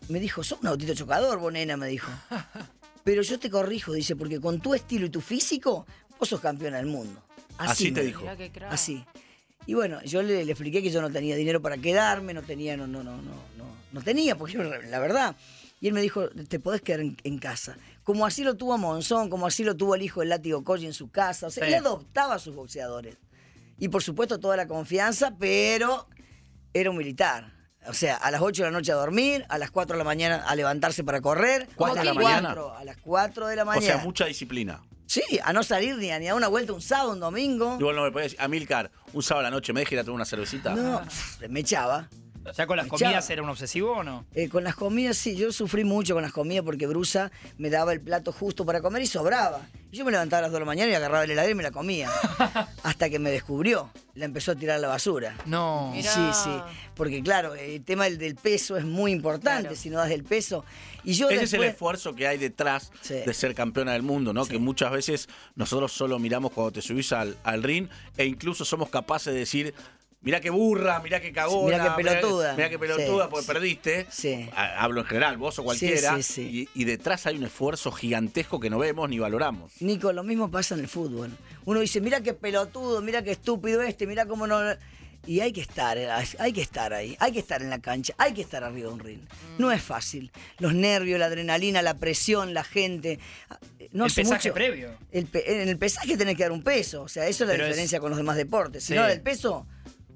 S2: me dijo, sos un autito chocador, vos nena, me dijo. Pero yo te corrijo, dice, porque con tu estilo y tu físico, vos sos campeona del mundo.
S1: Así te
S2: me
S1: dijo.
S2: Así. Y bueno, yo le, le expliqué que yo no tenía dinero para quedarme, no tenía, no, no, no, no, no, no tenía, porque yo, la verdad. Y él me dijo, te podés quedar en, en casa. Como así lo tuvo Monzón, como así lo tuvo el hijo del látigo Colli en su casa. O sea,
S3: Sí.
S2: él adoptaba a sus boxeadores. Y por supuesto toda la confianza, pero era un militar. O sea, a las 8 de la noche a dormir, a las 4 de la mañana a levantarse para correr.
S1: ¿Cuatro
S2: a
S1: de la
S2: las
S1: mañana?
S2: cuatro, A las 4 de la
S1: O
S2: mañana.
S1: sea, mucha disciplina.
S2: Sí, a no salir ni a, ni a una vuelta un sábado, un domingo.
S1: Igual no me podés decir, Amilcar, un sábado a la noche, ¿me dejas ir a tomar una cervecita?
S2: No, me echaba.
S3: ¿Ya con las comidas era un obsesivo o no?
S2: Eh, con las comidas, sí, yo sufrí mucho con las comidas porque Brusa me daba el plato justo para comer y sobraba. Y yo me levantaba a las 2 de la mañana y agarraba el heladero y me la comía. Hasta que me descubrió. La empezó a tirar a la basura.
S3: No.
S4: Mirá.
S2: Sí, sí. Porque claro, el tema del, del peso es muy importante
S4: Claro.
S2: si no das el peso. Y yo
S1: Ese es el
S2: después-
S1: esfuerzo que hay detrás
S2: Sí.
S1: de ser campeona del mundo, ¿no?
S2: Sí.
S1: Que muchas veces nosotros solo miramos cuando te subís al, al ring e incluso somos capaces de decir, mirá qué burra, mirá qué cagona.
S2: Mirá qué pelotuda".
S1: Mirá qué pelotuda
S2: Sí,
S1: porque
S2: sí.
S1: perdiste.
S2: Sí.
S1: Ha- Hablo en general, vos o cualquiera.
S2: Sí, sí, sí.
S1: Y, y detrás hay un esfuerzo gigantesco que no vemos ni valoramos.
S2: Nico, lo mismo pasa en el fútbol. Uno dice, mira qué pelotudo, mira qué estúpido este, mira cómo no... Y hay que estar, eh, hay que estar ahí, hay que estar en la cancha, hay que estar arriba de un ring. No es fácil. Los nervios, la adrenalina, la presión, la gente. No
S3: el pesaje
S2: mucho-
S3: previo.
S2: El pe- en el pesaje tenés que dar un peso. O sea, eso es la
S3: Pero es-
S2: diferencia con los demás deportes. Si
S3: Sí.
S2: no el peso,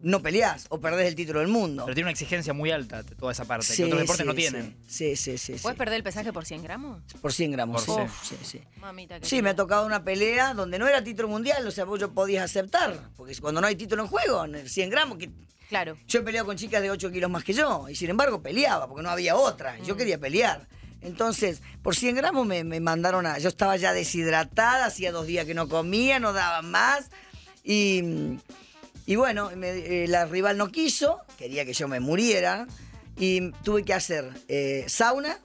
S2: no peleás o perdés el título del mundo.
S3: Pero tiene una exigencia muy alta toda esa parte,
S2: Sí,
S3: que otros deportes
S2: sí,
S3: no tienen.
S2: Sí, sí, sí. sí,
S4: ¿Puedes
S2: sí.
S4: perder el pesaje por 100 gramos?
S2: Por 100 gramos.
S3: Por
S2: sí, sí, sí.
S4: Mamita,
S2: Sí, me ha tocado una pelea donde no era título mundial, o sea, vos yo podías aceptar. Porque cuando no hay título en juego, en el 100 gramos, que
S4: Claro.
S2: yo he peleado con chicas de 8 kilos más que yo, y sin embargo peleaba, porque no había otra.
S4: Mm.
S2: Yo quería pelear. Entonces, por 100 gramos me, me mandaron a. Yo estaba ya deshidratada, hacía dos días que no comía, no daba más. Y, y bueno, me- eh, la rival no quiso, quería que yo me muriera. Y tuve que hacer eh, sauna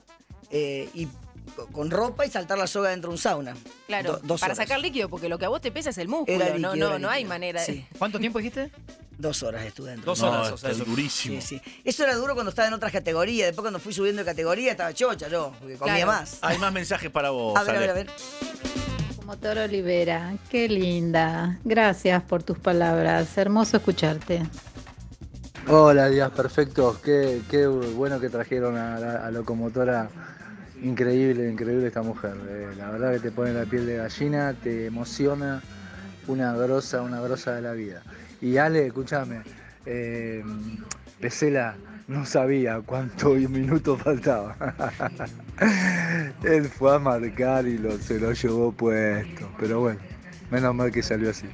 S2: eh, y co- con ropa y saltar la soga dentro de un sauna.
S4: Claro,
S2: Do- dos
S4: para
S2: horas.
S4: sacar líquido, porque lo que a vos te pesa es el músculo,
S2: Era
S4: no,
S2: líquido,
S4: no,
S2: era
S4: no hay manera de...
S2: Sí,
S3: ¿Cuánto tiempo dijiste?
S2: dos horas estuve dentro.
S3: Dos
S1: No,
S3: horas, o sea,
S1: es
S3: eso-
S1: durísimo.
S2: Sí, sí. Eso era duro cuando estaba en otras categorías. Después cuando fui subiendo de categoría estaba chocha yo, porque comía
S4: Claro.
S2: más.
S1: Hay más mensajes para vos,
S2: A ver, a ver, a ver.
S11: Motor Olivera, qué linda. Gracias por tus palabras. Hermoso escucharte.
S7: Hola, días perfectos. Qué, bueno que trajeron a la locomotora. Increíble, increíble esta mujer. Eh, la verdad que te pone la piel de gallina, te emociona. Una grosa, una grosa de la vida. Y Ale, escúchame. Eh, Pesela no sabía cuántos minutos faltaba. Él fue a marcar y lo, se lo llevó puesto. Pero bueno, menos mal que salió así.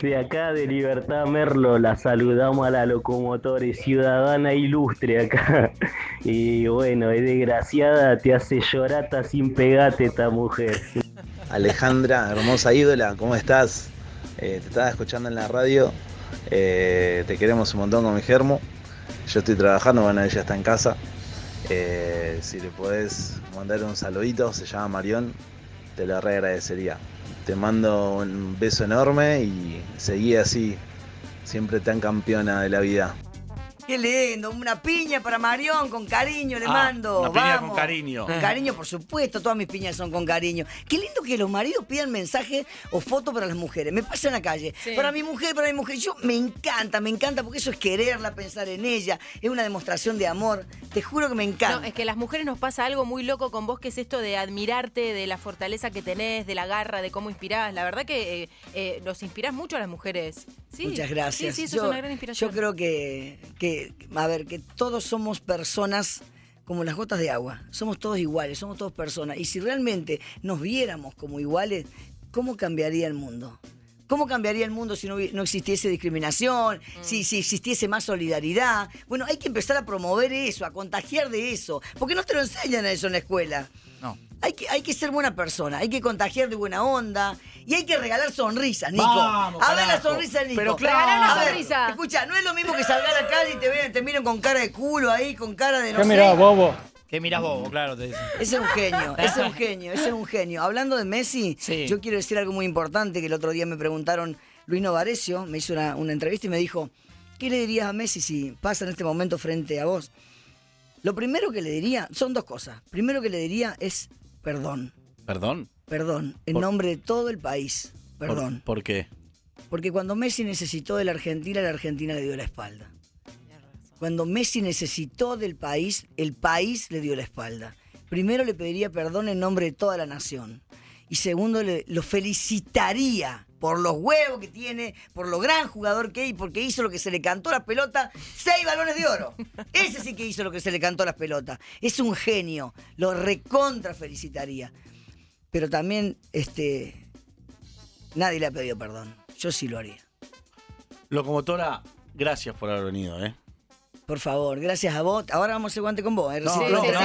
S12: De acá de Libertad Merlo la saludamos a la locomotora y ciudadana ilustre acá. Y bueno, es desgraciada, te hace llorata sin pegate esta mujer.
S13: Alejandra, hermosa ídola, ¿cómo estás? Eh, te estaba escuchando en la radio, eh, te queremos un montón con mi germo. Yo estoy trabajando, bueno, ella está en casa. Eh, si le podés mandar un saludito, se llama Marión, te lo re agradecería. Te mando un beso enorme y seguí así, siempre tan campeona de la vida.
S2: Qué lindo, una piña para Marión, con cariño le
S1: Ah,
S2: mando.
S1: una piña
S2: Vamos.
S1: con cariño.
S2: Con cariño, por supuesto, todas mis piñas son con cariño. Qué lindo que los maridos pidan mensajes o fotos para las mujeres. Me pasa en la calle.
S4: Sí.
S2: Para mi mujer, para mi mujer. Yo me encanta, me encanta, porque eso es quererla, pensar en ella. Es una demostración de amor. Te juro que me encanta.
S4: No, es que a las mujeres nos pasa algo muy loco con vos, que es esto de admirarte, de la fortaleza que tenés, de la garra, de cómo inspirás. La verdad que eh, eh, nos inspirás mucho a las mujeres. Sí,
S2: Muchas gracias.
S4: Sí, sí, eso
S2: yo,
S4: es una gran inspiración.
S2: Yo creo que, que, a ver, que todos somos personas como las gotas de agua. Somos todos iguales, somos todos personas. Y si realmente nos viéramos como iguales, ¿cómo cambiaría el mundo? ¿Cómo cambiaría el mundo si no, no existiese discriminación, si, si existiese más solidaridad? Bueno, hay que empezar a promover eso, a contagiar de eso. Porque no te lo enseñan eso en la escuela. Hay que, hay que ser buena persona, hay que contagiar de buena onda y hay que regalar sonrisas, Nico.
S1: Vamos,
S2: a ver la
S1: carajo.
S2: sonrisa de Nico.
S1: Pero claro.
S4: Regalar una
S2: A ver,
S4: sonrisa.
S2: Escucha, no es lo mismo que salgar a la calle y te, vean, te miren con cara de culo ahí, con cara de no
S14: ¿Qué
S2: sé.
S14: mirá, bobo?
S3: Que mirás bobo, claro, te dicen.
S2: Ese es un genio, ese es un genio, ese es un genio. Hablando de Messi,
S3: Sí.
S2: yo quiero decir algo muy importante que el otro día me preguntaron, Luis Novarecio me hizo una, una entrevista y me dijo, ¿qué le dirías a Messi si pasa en este momento frente a vos? Lo primero que le diría, son dos cosas. Primero que le diría es perdón,
S1: Perdón.
S2: perdón, en
S1: Por-
S2: nombre de todo el país,
S1: ¿Por-
S2: perdón.
S1: ¿Por, qué?
S2: Porque cuando Messi necesitó de la Argentina, la Argentina le dio la espalda. Cuando Messi necesitó del país, el país le dio la espalda. Primero le pediría perdón en nombre de toda la nación. Y segundo, le, lo felicitaría por los huevos que tiene, por lo gran jugador que es y porque hizo lo que se le cantó la pelota, seis balones de oro. Ese sí que hizo lo que se le cantó las pelotas. Es un genio. Lo recontra felicitaría. Pero también, este, nadie le ha pedido perdón. Yo sí lo haría.
S1: Locomotora, gracias por haber venido, ¿eh?
S2: Por favor, gracias a vos. Ahora vamos a hacer guante con vos. ¿eh?
S1: No, no, Sí, no, sí,
S2: te vas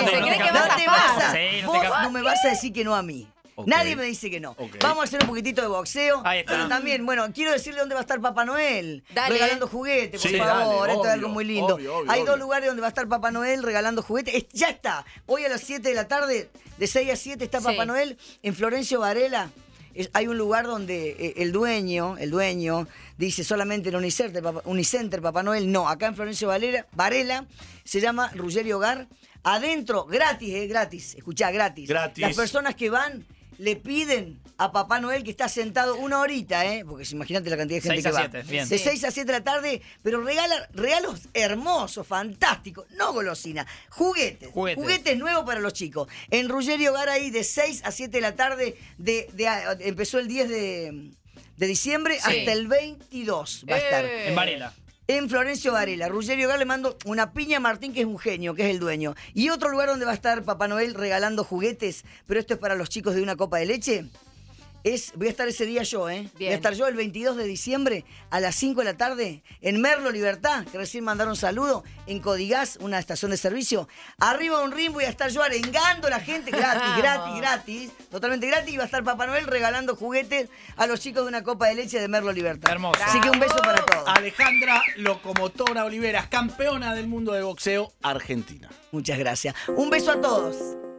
S2: a- vos no me vas a decir que no a mí. Nadie me dice que no. Vamos a hacer un poquitito de boxeo.
S3: Ahí está.
S2: Pero también, bueno, quiero decirle dónde va a estar Papá Noel.
S4: Dale.
S2: Regalando juguetes, por
S1: Sí,
S2: favor.
S1: dale,
S2: Esto es algo muy lindo.
S1: obvio, obvio,
S2: Hay
S1: obvio.
S2: dos lugares donde va a estar Papá Noel regalando juguetes. Es- ya está. Hoy a las 7 de la tarde, de 6 a 7, está
S4: Sí.
S2: Papá Noel en Florencio Varela. Es- hay un lugar donde eh, el dueño, el dueño, dice solamente en Unicenter Papá, Unicenter, Papá Noel. No, acá en Florencio Varela, Varela se llama Ruggeri Hogar. Adentro, gratis, es gratis. Escuchá, gratis.
S1: Gratis.
S2: Las personas que van le piden a Papá Noel que está sentado una horita, ¿eh? Porque imagínate la cantidad de gente que
S3: a
S2: va.
S3: bien.
S2: De
S4: Sí.
S2: 6 a 7 de la tarde, pero regala regalos hermosos, fantásticos, no golosina, juguetes.
S3: Juguetes.
S2: nuevos para los chicos. En Ruggeri Hogar ahí de 6 a 7 de la tarde, de, de- empezó el 10 de, de diciembre
S4: Sí.
S2: hasta el 22 va a estar.
S4: Eh.
S3: En Varela.
S2: En Florencio Varela, Ruggeri Hogar le mando una piña a Martín, que es un genio, que es el dueño. Y otro lugar donde va a estar Papá Noel regalando juguetes, pero esto es para los chicos de una copa de leche. Es, voy a estar ese día yo, ¿eh? Voy
S4: Bien.
S2: a estar yo el 22 de diciembre a las 5 de la tarde en Merlo Libertad, que recién mandaron saludo, en Codigas, una estación de servicio. Arriba de un ring voy a estar yo arengando a la gente gratis, gratis, gratis, totalmente gratis. Y va a estar Papá Noel regalando juguetes a los chicos de una copa de leche de Merlo Libertad.
S3: Hermoso.
S2: Así que un beso para todos.
S1: Alejandra Locomotora Oliveras, campeona del mundo de boxeo argentina.
S2: Muchas gracias. Un beso a todos.